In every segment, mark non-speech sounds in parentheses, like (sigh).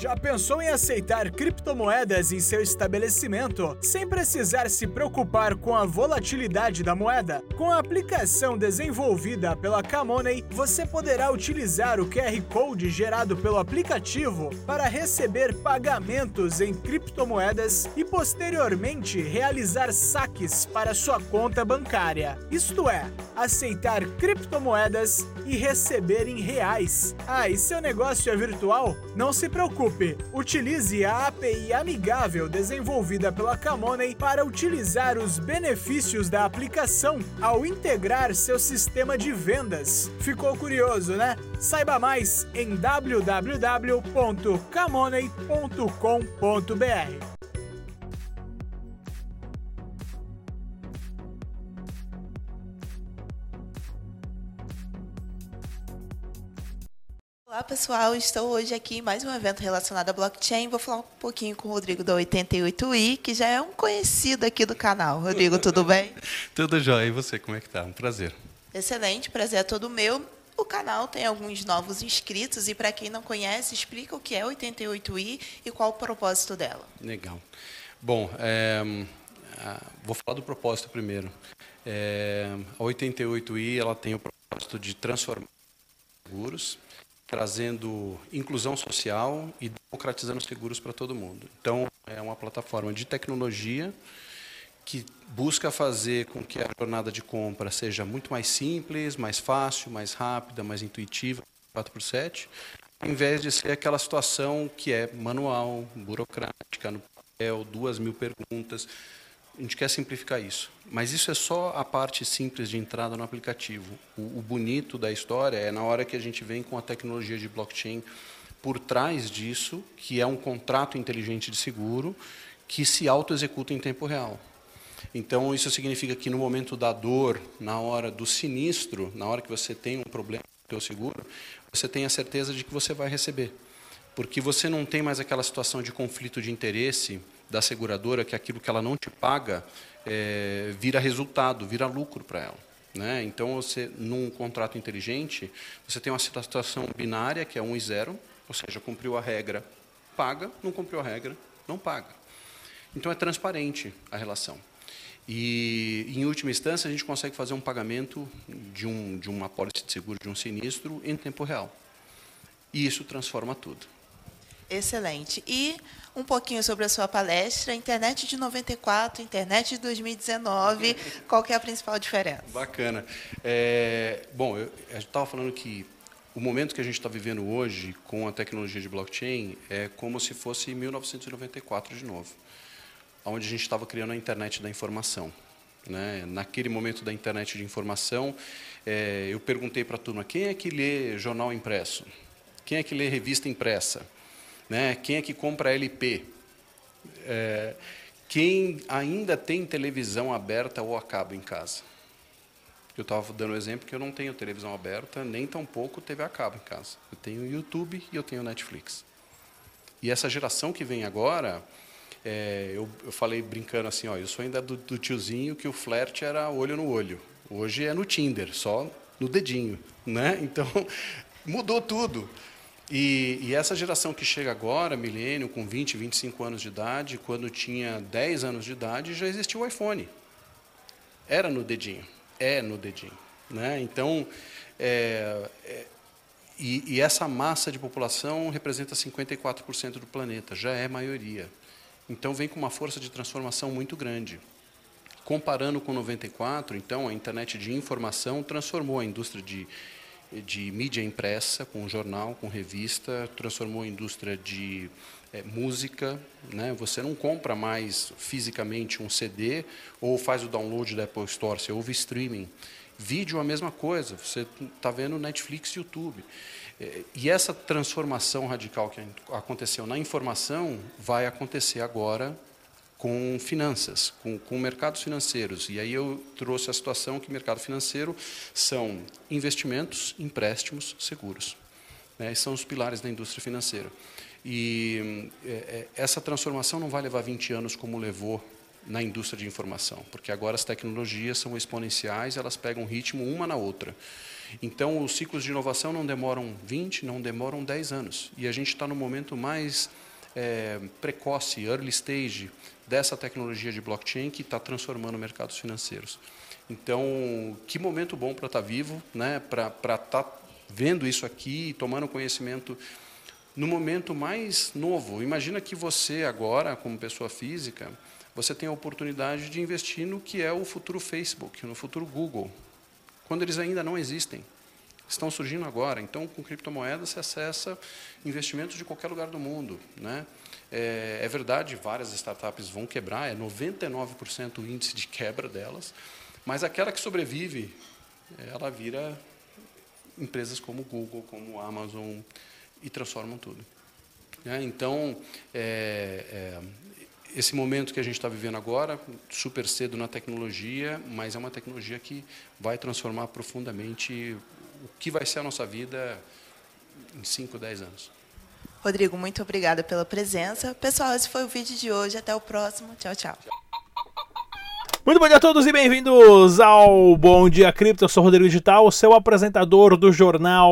Já pensou em aceitar criptomoedas em seu estabelecimento sem precisar se preocupar com a volatilidade da moeda? Com a aplicação desenvolvida pela Camoney, você poderá utilizar o QR Code gerado pelo aplicativo para receber pagamentos em criptomoedas e posteriormente realizar saques para sua conta bancária. Isto é, aceitar criptomoedas e receber em reais. Ah, e seu negócio é virtual? Não se preocupe Utilize a API amigável desenvolvida pela Camoney para utilizar os benefícios da aplicação ao integrar seu sistema de vendas. Ficou curioso, né? Saiba mais em www.camoney.com.br. Olá pessoal, estou hoje aqui em mais um evento relacionado a blockchain. Vou falar um pouquinho com o Rodrigo da 88i, que já é um conhecido aqui do canal. Rodrigo, tudo bem? (laughs) tudo jóia. E você, como é que tá? Um prazer. Excelente, prazer é todo meu. O canal tem alguns novos inscritos e para quem não conhece, explica o que é 88i e qual o propósito dela. Legal. Bom, é, vou falar do propósito primeiro. É, a 88i ela tem o propósito de transformar seguros trazendo inclusão social e democratizando seguros para todo mundo. Então, é uma plataforma de tecnologia que busca fazer com que a jornada de compra seja muito mais simples, mais fácil, mais rápida, mais intuitiva, 4x7, ao invés de ser aquela situação que é manual, burocrática, no papel, duas mil perguntas. A gente quer simplificar isso. Mas isso é só a parte simples de entrada no aplicativo. O, o, bonito da história é na hora que a gente vem com a tecnologia de blockchain por trás disso, que é um contrato inteligente de seguro que se auto-executa em tempo real. Então, isso significa que no momento da dor, na hora do sinistro, na hora que você tem um problema com o seu seguro, você tem a certeza de que você vai receber. Porque você não tem mais aquela situação de conflito de interesse da seguradora que aquilo que ela não te paga é, vira resultado, vira lucro para ela. Né? Então, você, num contrato inteligente, você tem uma situação binária, que é 1 e 0, ou seja, cumpriu a regra, paga, não cumpriu a regra, não paga. Então, é transparente a relação. E, em última instância, a gente consegue fazer um pagamento de, um, de uma pólice de seguro, de um sinistro, em tempo real. E isso transforma tudo. Excelente. E um pouquinho sobre a sua palestra, internet de 94, internet de 2019, qual é a principal diferença? Bacana. É, bom, eu estava falando que o momento que a gente está vivendo hoje com a tecnologia de blockchain é como se fosse 1994 de novo, onde a gente estava criando a internet da informação. Né? Naquele momento da internet de informação, é, eu perguntei para a turma, quem é que lê jornal impresso? Quem é que lê revista impressa? Né? Quem é que compra LP? É, quem ainda tem televisão aberta ou a cabo em casa? Eu estava dando o um exemplo que eu não tenho televisão aberta, nem tampouco TV a cabo em casa. Eu tenho YouTube e eu tenho Netflix. E essa geração que vem agora, é, eu, eu, falei brincando assim, ó, eu sou ainda do, do tiozinho que o flerte era olho no olho. Hoje é no Tinder, só no dedinho, né? Então (laughs) mudou tudo. E, e, essa geração que chega agora, milênio, com 20, 25 anos de idade, quando tinha 10 anos de idade, já existia o iPhone. Era no dedinho, é no dedinho. Né? Então, é, é, e, e, essa massa de população representa 54% do planeta, já é maioria. Então, vem com uma força de transformação muito grande. Comparando com 94, então, a internet de informação transformou a indústria de de mídia impressa, com jornal, com revista, transformou a indústria de é, música. Né? Você não compra mais fisicamente um CD ou faz o download da Apple Store, você ouve streaming. Vídeo a mesma coisa, você está vendo Netflix e YouTube. É, e essa transformação radical que aconteceu na informação vai acontecer agora com finanças, com, com mercados financeiros. E aí eu trouxe a situação que mercado financeiro são investimentos, empréstimos, seguros. Né? São os pilares da indústria financeira. E é, é essa transformação não vai levar 20 anos como levou na indústria de informação, porque agora as tecnologias são exponenciais, elas pegam ritmo uma na outra. Então, os ciclos de inovação não demoram 20, não demoram 10 anos. E a gente está no momento mais é, precoce, early stage, dessa tecnologia de blockchain que está transformando mercados financeiros. Então, que momento bom para estar tá vivo, né? para estar tá vendo isso aqui, tomando conhecimento no momento mais novo. Imagina que você agora, como pessoa física, você tem a oportunidade de investir no que é o futuro Facebook, no futuro Google, quando eles ainda não existem. Estão surgindo agora. Então, com criptomoedas, você acessa investimentos de qualquer lugar do mundo. Né? É, é verdade, várias startups vão quebrar, é 99% o índice de quebra delas, mas aquela que sobrevive, ela vira empresas como Google, como Amazon, e transformam tudo. É, então, é, é, esse momento que a gente está vivendo agora, super cedo na tecnologia, mas é uma tecnologia que vai transformar profundamente o que vai ser a nossa vida em 5, 10 anos. Rodrigo, muito obrigada pela presença. Pessoal, esse foi o vídeo de hoje. Até o próximo. Tchau, tchau. Muito bom dia a todos e bem-vindos ao Bom Dia Cripto. Eu sou o Rodrigo Digital, o seu apresentador do jornal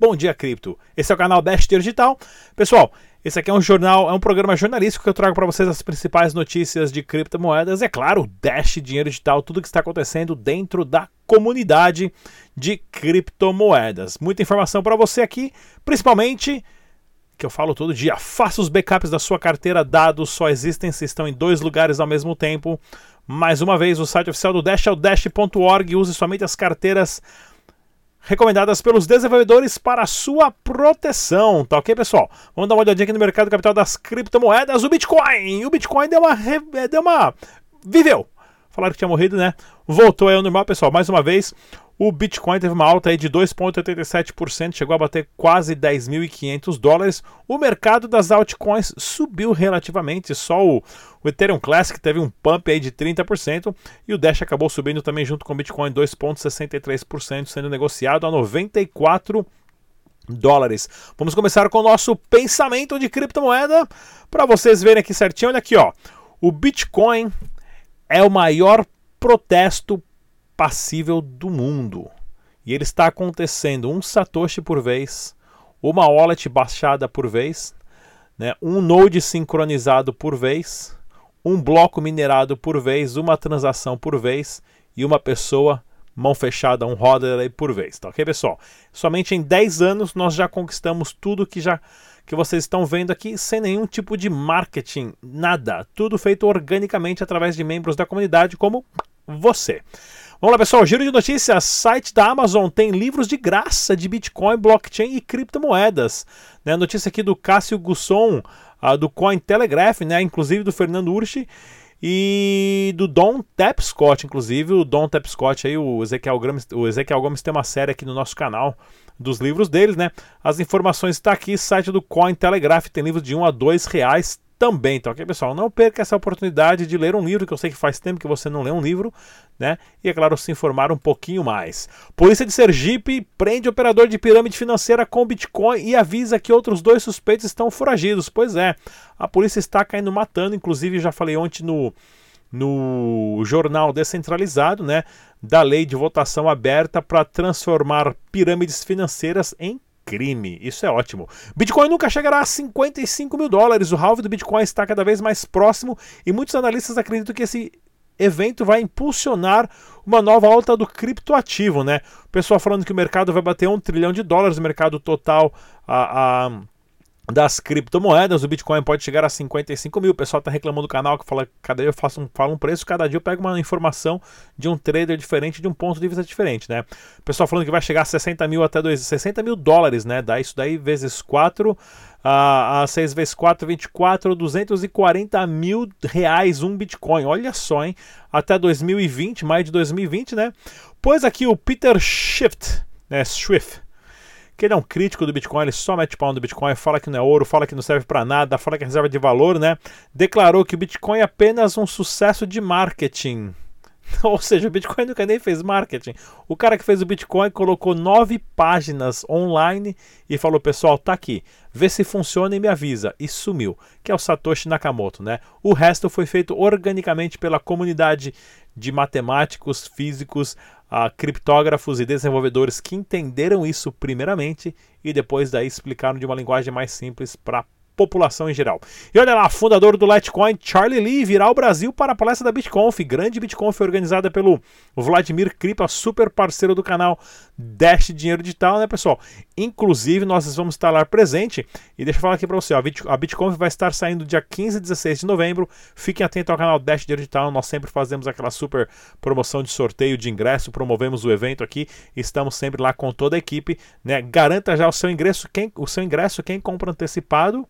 Bom Dia Cripto. Esse é o canal Dash Digital. Pessoal, esse aqui é um jornal, é um programa jornalístico que eu trago para vocês as principais notícias de criptomoedas. É claro, Dash Dinheiro Digital, tudo que está acontecendo dentro da comunidade de criptomoedas. Muita informação para você aqui, principalmente que eu falo todo dia. Faça os backups da sua carteira, dados só existem se estão em dois lugares ao mesmo tempo. Mais uma vez, o site oficial do Dash é o dash.org. Use somente as carteiras recomendadas pelos desenvolvedores para sua proteção, tá ok, pessoal? Vamos dar uma olhadinha aqui no mercado capital das criptomoedas, o Bitcoin. O Bitcoin deu uma, deu uma viveu. Falaram que tinha morrido, né? Voltou aí ao normal, pessoal. Mais uma vez, o Bitcoin teve uma alta aí de 2,87%, chegou a bater quase 10.500 dólares. O mercado das altcoins subiu relativamente, só o, o, Ethereum Classic teve um pump aí de 30% e o Dash acabou subindo também junto com o Bitcoin 2,63%, sendo negociado a 94 dólares. Vamos começar com o nosso pensamento de criptomoeda para vocês verem aqui certinho. Olha aqui, ó. O Bitcoin é o maior protesto passível do mundo. E ele está acontecendo um satoshi por vez, uma wallet baixada por vez, né, um node sincronizado por vez, um bloco minerado por vez, uma transação por vez e uma pessoa mão fechada, um roda por vez, tá ok, pessoal? Somente em 10 anos nós já conquistamos tudo que já que vocês estão vendo aqui sem nenhum tipo de marketing, nada, tudo feito organicamente através de membros da comunidade como você. Vamos lá, pessoal. Giro de notícias. Site da Amazon tem livros de graça de Bitcoin, blockchain e criptomoedas. Né, notícia aqui do Cássio Gusson, uh, do Cointelegraph, né, inclusive do Fernando Urchi e do Don Tapscott, inclusive o Don Tapscott aí, o Ezequiel Gomes, o Ezequiel Gomes tem uma série aqui no nosso canal dos livros deles, né? As informações estão tá aqui, site do Cointelegraph tem livros de 1 a 2 reais também, tá ok, pessoal? Não perca essa oportunidade de ler um livro, que eu sei que faz tempo que você não lê um livro, né? E é claro, se informar um pouquinho mais. Polícia de Sergipe prende operador de pirâmide financeira com Bitcoin e avisa que outros dois suspeitos estão foragidos. Pois é, a polícia está caindo matando, inclusive já falei ontem no no jornal descentralizado, né, da lei de votação aberta para transformar pirâmides financeiras em crime. Isso é ótimo. Bitcoin nunca chegará a 55 mil dólares. O halve do Bitcoin está cada vez mais próximo e muitos analistas acreditam que esse evento vai impulsionar uma nova alta do criptoativo, né? O pessoal falando que o mercado vai bater um trilhão de dólares, o mercado total a, a das criptomoedas, o Bitcoin pode chegar a 55 mil. O pessoal está reclamando do canal que fala cada dia eu faço um, falo um preço, cada dia eu pego uma informação de um trader diferente, de um ponto de vista diferente, né? O pessoal falando que vai chegar a 60 mil até 2, 60 mil dólares, né? Dá isso daí vezes 4, a, a 6 vezes 4, 24, 240 mil reais um Bitcoin. Olha só, hein? Até 2020, maio de 2020, né? Pois aqui o Peter Swift, né? Swift que ele é um crítico do Bitcoin, ele só mete pau no Bitcoin, fala que não é ouro, fala que não serve para nada, fala que é reserva de valor, né? Declarou que o Bitcoin é apenas um sucesso de marketing. (laughs) Ou seja, o Bitcoin nunca nem fez marketing. O cara que fez o Bitcoin colocou nove páginas online e falou: pessoal, tá aqui, vê se funciona e me avisa. E sumiu, que é o Satoshi Nakamoto, né? O resto foi feito organicamente pela comunidade de matemáticos, físicos, uh, criptógrafos e desenvolvedores que entenderam isso primeiramente e depois daí explicaram de uma linguagem mais simples para população em geral. E olha lá, fundador do Litecoin, Charlie Lee, virá ao Brasil para a palestra da BitConf, grande BitConf organizada pelo Vladimir Kripa, super parceiro do canal Dash Dinheiro Digital, né, pessoal? Inclusive, nós vamos estar lá presente. E deixa eu falar aqui para você, ó, a BitConf vai estar saindo dia 15 e 16 de novembro. Fiquem atentos ao canal Dash Dinheiro Digital, nós sempre fazemos aquela super promoção de sorteio de ingresso, promovemos o evento aqui, estamos sempre lá com toda a equipe, né? Garanta já o seu ingresso, quem o seu ingresso quem compra antecipado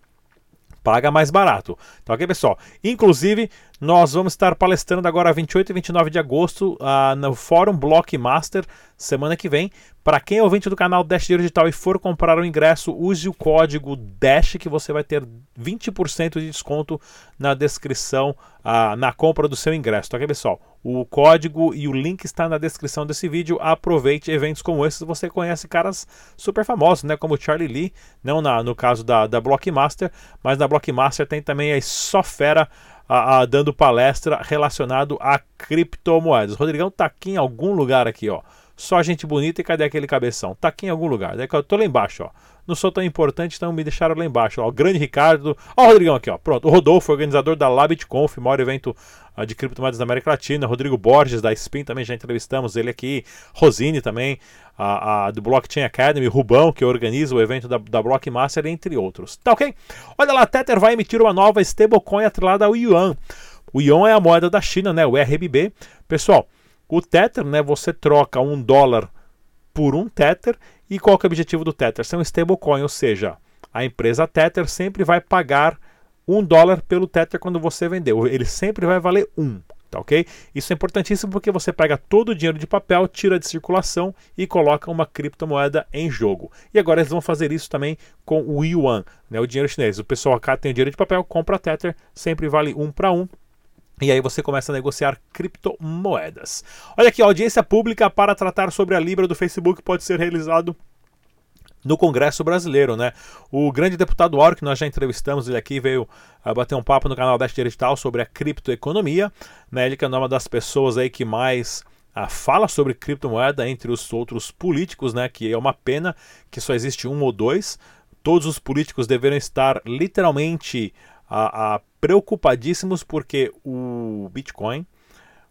paga mais barato. Tá ok, pessoal? Inclusive, nós vamos estar palestrando agora 28 e 29 de agosto uh, no Fórum Blockmaster, semana que vem. Para quem é ouvinte do canal Dash Digital e for comprar o ingresso, use o código DASH que você vai ter 20% de desconto na descrição, uh, na compra do seu ingresso. Tá ok, pessoal? O código e o link está na descrição desse vídeo. Aproveite eventos como esses. Você conhece caras super famosos, né? Como Charlie Lee, não na, no caso da, da Blockmaster, mas na Blockmaster tem também a Sofera a, a, dando palestra relacionado a criptomoedas. Rodrigão tá aqui em algum lugar aqui, ó. Só gente bonita e cadê aquele cabeção? Tá aqui em algum lugar. Daí eu tô lá embaixo, ó. Não sou tão importante, então me deixaram lá embaixo. Ó, o grande Ricardo. Ó, o Rodrigão aqui, ó. Pronto. O Rodolfo, organizador da LabitConf, maior evento uh, de criptomoedas da América Latina. Rodrigo Borges, da Spin, também já entrevistamos ele aqui. Rosine também, a, a, do Blockchain Academy. Rubão, que organiza o evento da, da Blockmaster, entre outros. Tá ok? Olha lá, Tether vai emitir uma nova stablecoin atrelada ao Yuan. O Yuan é a moeda da China, né? O RMB. Pessoal, o Tether, né, você troca um dólar por um Tether e qual é o objetivo do Tether? Ser um stablecoin, ou seja, a empresa Tether sempre vai pagar um dólar pelo Tether quando você vendeu. Ele sempre vai valer um, tá ok? Isso é importantíssimo porque você pega todo o dinheiro de papel, tira de circulação e coloca uma criptomoeda em jogo. E agora eles vão fazer isso também com o Yuan, né, o dinheiro chinês. O pessoal acá tem o dinheiro de papel, compra Tether, sempre vale um para um. E aí você começa a negociar criptomoedas. Olha aqui, audiência pública para tratar sobre a Libra do Facebook pode ser realizado no Congresso Brasileiro, né? O grande deputado Auro, que nós já entrevistamos, ele aqui veio uh, bater um papo no canal Deste Digital sobre a criptoeconomia, né? Ele que é uma das pessoas aí que mais uh, fala sobre criptomoeda entre os outros políticos, né? Que é uma pena que só existe um ou dois. Todos os políticos deveriam estar literalmente a, a preocupadíssimos porque o Bitcoin,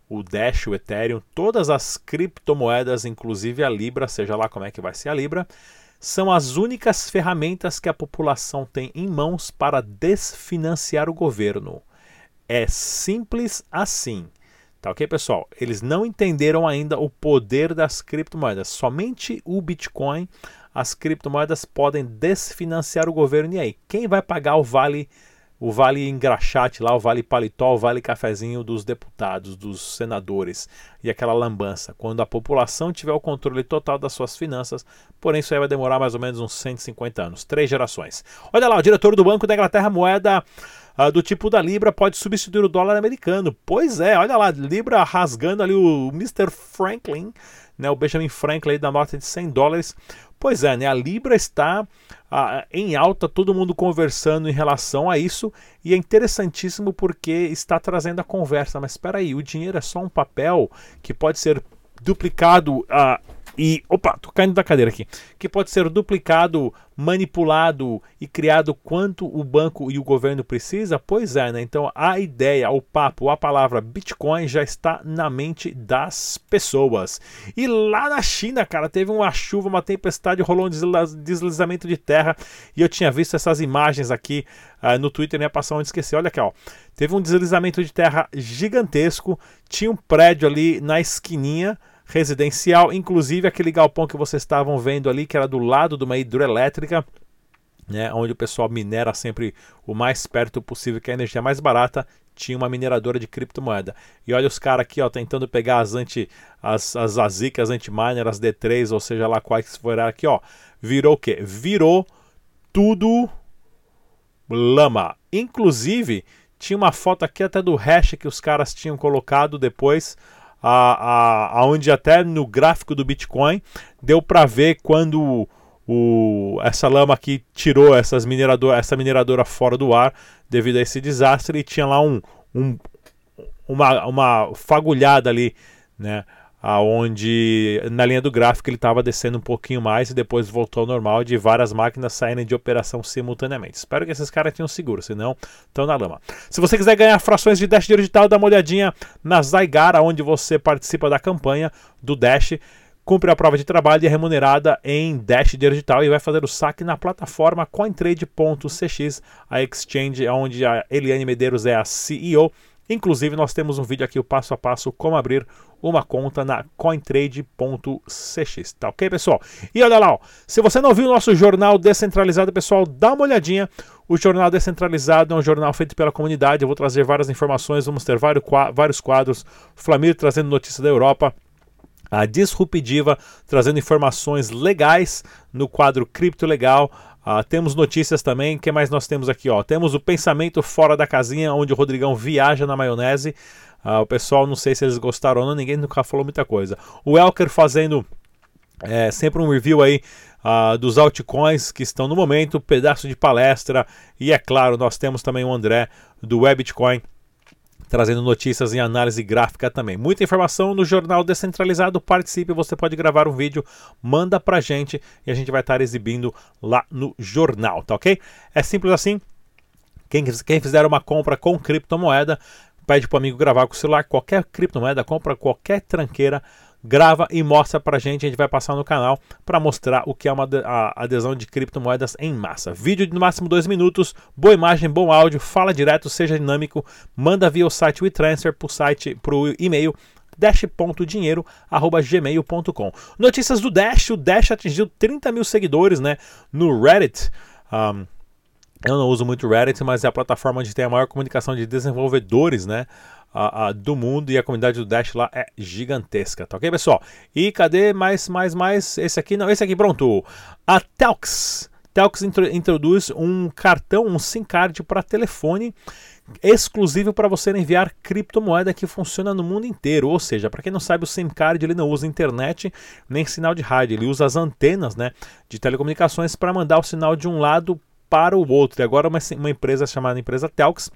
o Dash, o Ethereum, todas as criptomoedas, inclusive a Libra, seja lá como é que vai ser a Libra, são as únicas ferramentas que a população tem em mãos para desfinanciar o governo. É simples assim. Tá ok, pessoal? Eles não entenderam ainda o poder das criptomoedas. Somente o Bitcoin, as criptomoedas podem desfinanciar o governo. E aí, quem vai pagar o vale o vale engraxate lá, o vale paletó, o vale cafezinho dos deputados, dos senadores e aquela lambança. Quando a população tiver o controle total das suas finanças, porém isso aí vai demorar mais ou menos uns 150 anos, três gerações. Olha lá, o diretor do Banco da Inglaterra, moeda uh, do tipo da Libra, pode substituir o dólar americano. Pois é, olha lá, Libra rasgando ali o Mr. Franklin, né, o Benjamin Franklin da nota de 100 dólares. Pois é, né, a Libra está ah, em alta, todo mundo conversando em relação a isso, e é interessantíssimo porque está trazendo a conversa. Mas espera aí, o dinheiro é só um papel que pode ser duplicado ah, e. Opa, tô caindo da cadeira aqui. Que pode ser duplicado, manipulado e criado quanto o banco e o governo precisa? Pois é, né? Então a ideia, o papo, a palavra Bitcoin já está na mente das pessoas. E lá na China, cara, teve uma chuva, uma tempestade, rolou um deslizamento de terra. E eu tinha visto essas imagens aqui uh, no Twitter, ia passar onde esquecer. Olha aqui, ó. Teve um deslizamento de terra gigantesco. Tinha um prédio ali na esquininha residencial, inclusive aquele galpão que vocês estavam vendo ali, que era do lado de uma hidrelétrica, né, onde o pessoal minera sempre o mais perto possível, que é a energia mais barata, tinha uma mineradora de criptomoeda. E olha os caras aqui, ó, tentando pegar as anti as as as anti-miner, as D3, ou seja lá quais forem aqui, ó. Virou o quê? Virou tudo lama. Inclusive, tinha uma foto aqui até do hash que os caras tinham colocado depois a, a, onde até no gráfico do Bitcoin deu para ver quando o, essa lama aqui tirou essas minerador, essa mineradora fora do ar devido a esse desastre e tinha lá um, um uma, uma fagulhada ali, né? Aonde na linha do gráfico ele estava descendo um pouquinho mais e depois voltou ao normal de várias máquinas saindo de operação simultaneamente. Espero que esses caras tenham seguro, senão estão na lama. Se você quiser ganhar frações de Dash digital, dá uma olhadinha na Zygar, onde você participa da campanha do Dash cumpre a prova de trabalho e é remunerada em Dash Digital e vai fazer o saque na plataforma cointrade.cx, a exchange onde a Eliane Medeiros é a CEO. Inclusive, nós temos um vídeo aqui, o passo a passo, como abrir uma conta na cointrade.cx. Tá ok, pessoal? E olha lá, ó, se você não viu o nosso jornal descentralizado, pessoal, dá uma olhadinha. O Jornal Descentralizado é um jornal feito pela comunidade. Eu vou trazer várias informações, vamos ter vários quadros. Flamir trazendo notícias da Europa a Disruptiva, trazendo informações legais no quadro Cripto Legal. Uh, temos notícias também. O que mais nós temos aqui? Ó? Temos o Pensamento Fora da Casinha, onde o Rodrigão viaja na maionese. Uh, o pessoal, não sei se eles gostaram ou não, ninguém nunca falou muita coisa. O Elker fazendo é, sempre um review aí uh, dos altcoins que estão no momento, pedaço de palestra. E é claro, nós temos também o André do Webitcoin trazendo notícias em análise gráfica também. Muita informação no jornal descentralizado. Participe, você pode gravar um vídeo, manda pra gente e a gente vai estar exibindo lá no jornal, tá ok? É simples assim. Quem, quem fizer uma compra com criptomoeda, pede para o amigo gravar com o celular qualquer criptomoeda, compra qualquer tranqueira grava e mostra pra gente. A gente vai passar no canal para mostrar o que é uma adesão de criptomoedas em massa. Vídeo de no máximo dois minutos, boa imagem, bom áudio, fala direto, seja dinâmico, manda via o site WeTransfer pro site pro e-mail dash.dinheiro@gmail.com. Notícias do Dash, o Dash atingiu 30 mil seguidores, né, no Reddit. Um, eu não uso muito Reddit, mas é a plataforma onde tem a maior comunicação de desenvolvedores, né? Do mundo e a comunidade do Dash lá é gigantesca, tá ok, pessoal? E cadê mais, mais, mais? Esse aqui não, esse aqui, pronto. A Telx. Telx introduz um cartão, um SIM card para telefone exclusivo para você enviar criptomoeda que funciona no mundo inteiro. Ou seja, para quem não sabe, o SIM card ele não usa internet nem sinal de rádio, ele usa as antenas né, de telecomunicações para mandar o sinal de um lado para o outro. E agora uma, uma empresa chamada empresa Telx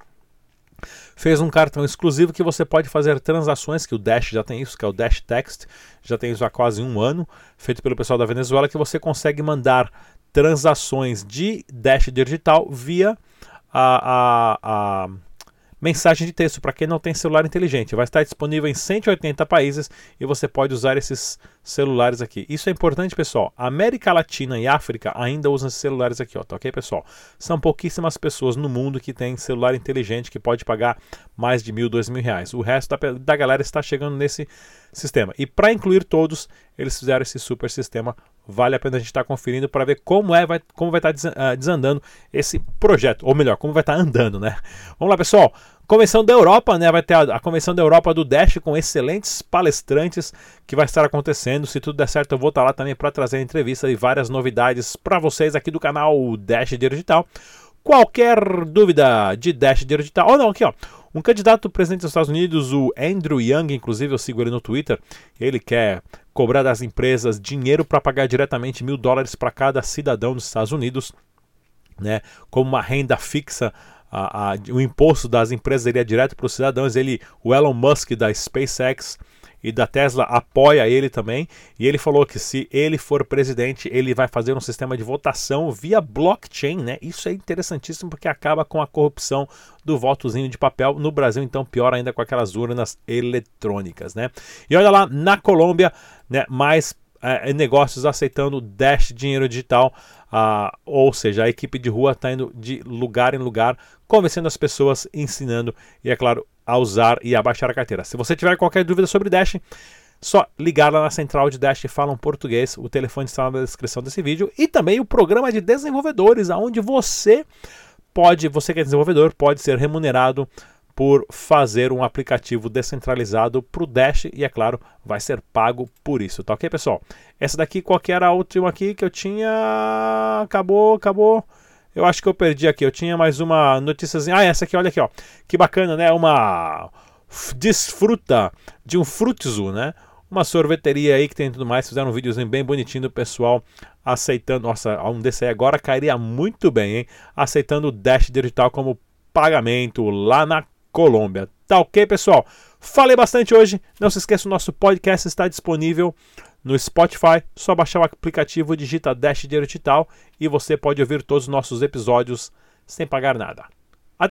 fez um cartão exclusivo que você pode fazer transações, que o Dash já tem isso, que é o Dash Text, já tem isso há quase um ano, feito pelo pessoal da Venezuela, que você consegue mandar transações de Dash digital via a, a, a mensagem de texto para quem não tem celular inteligente. Vai estar disponível em 180 países e você pode usar esses celulares aqui. Isso é importante, pessoal. América Latina e África ainda usam esses celulares aqui, ó, tá ok, pessoal? São pouquíssimas pessoas no mundo que tem celular inteligente que pode pagar mais de mil, dois mil reais. O resto da, da galera está chegando nesse sistema. E para incluir todos, eles fizeram esse super sistema. Vale a pena a gente estar tá conferindo para ver como é, vai, como vai estar tá desandando esse projeto, ou melhor, como vai estar tá andando, né? Vamos lá, pessoal. Convenção da Europa, né? Vai ter a, a, Convenção da Europa do Dash com excelentes palestrantes que vai estar acontecendo. Se tudo der certo, eu vou estar lá também para trazer entrevista e várias novidades para vocês aqui do canal Dash Digital. Qualquer dúvida de Dash Digital, ou não, aqui ó. Um candidato presidente dos Estados Unidos, o Andrew Young, inclusive eu sigo ele no Twitter, ele quer cobrar das empresas dinheiro para pagar diretamente mil dólares para cada cidadão dos Estados Unidos, né, como uma renda fixa. A, a, o imposto das empresas iria direto para os cidadãos. Ele, o Elon Musk da SpaceX, e da Tesla apoia ele também. E ele falou que se ele for presidente, ele vai fazer um sistema de votação via blockchain, né? Isso é interessantíssimo porque acaba com a corrupção do votozinho de papel. No Brasil, então, pior ainda com aquelas urnas eletrônicas, né? E olha lá, na Colômbia, né, mais é, negócios aceitando Dash dinheiro digital, ah, ou seja, a equipe de rua está indo de lugar em lugar, convencendo as pessoas, ensinando e, é claro, a usar e a baixar a carteira. Se você tiver qualquer dúvida sobre Dash, só ligar lá na central de Dash falam português. O telefone está na descrição desse vídeo e também o programa de desenvolvedores, aonde você pode, você que é desenvolvedor, pode ser remunerado por fazer um aplicativo descentralizado para o Dash e, é claro, vai ser pago por isso, tá ok, pessoal? Essa daqui, qual que era a última aqui que eu tinha? Acabou, acabou. Eu acho que eu perdi aqui. Eu tinha mais uma notícia. Ah, essa aqui, olha aqui, ó. Que bacana, né? Uma desfruta de um Frutizu, né? Uma sorveteria aí que tem tudo mais. Fizeram um videozinho bem bonitinho do pessoal aceitando. Nossa, um desse aí agora cairia muito bem, hein? Aceitando o Dash Digital como pagamento lá na Colômbia. Tá ok, pessoal? Falei bastante hoje. Não se esqueça, o nosso podcast está disponível no Spotify. Só baixar o aplicativo, digita Dash Digital e você pode ouvir todos os nossos episódios sem pagar nada.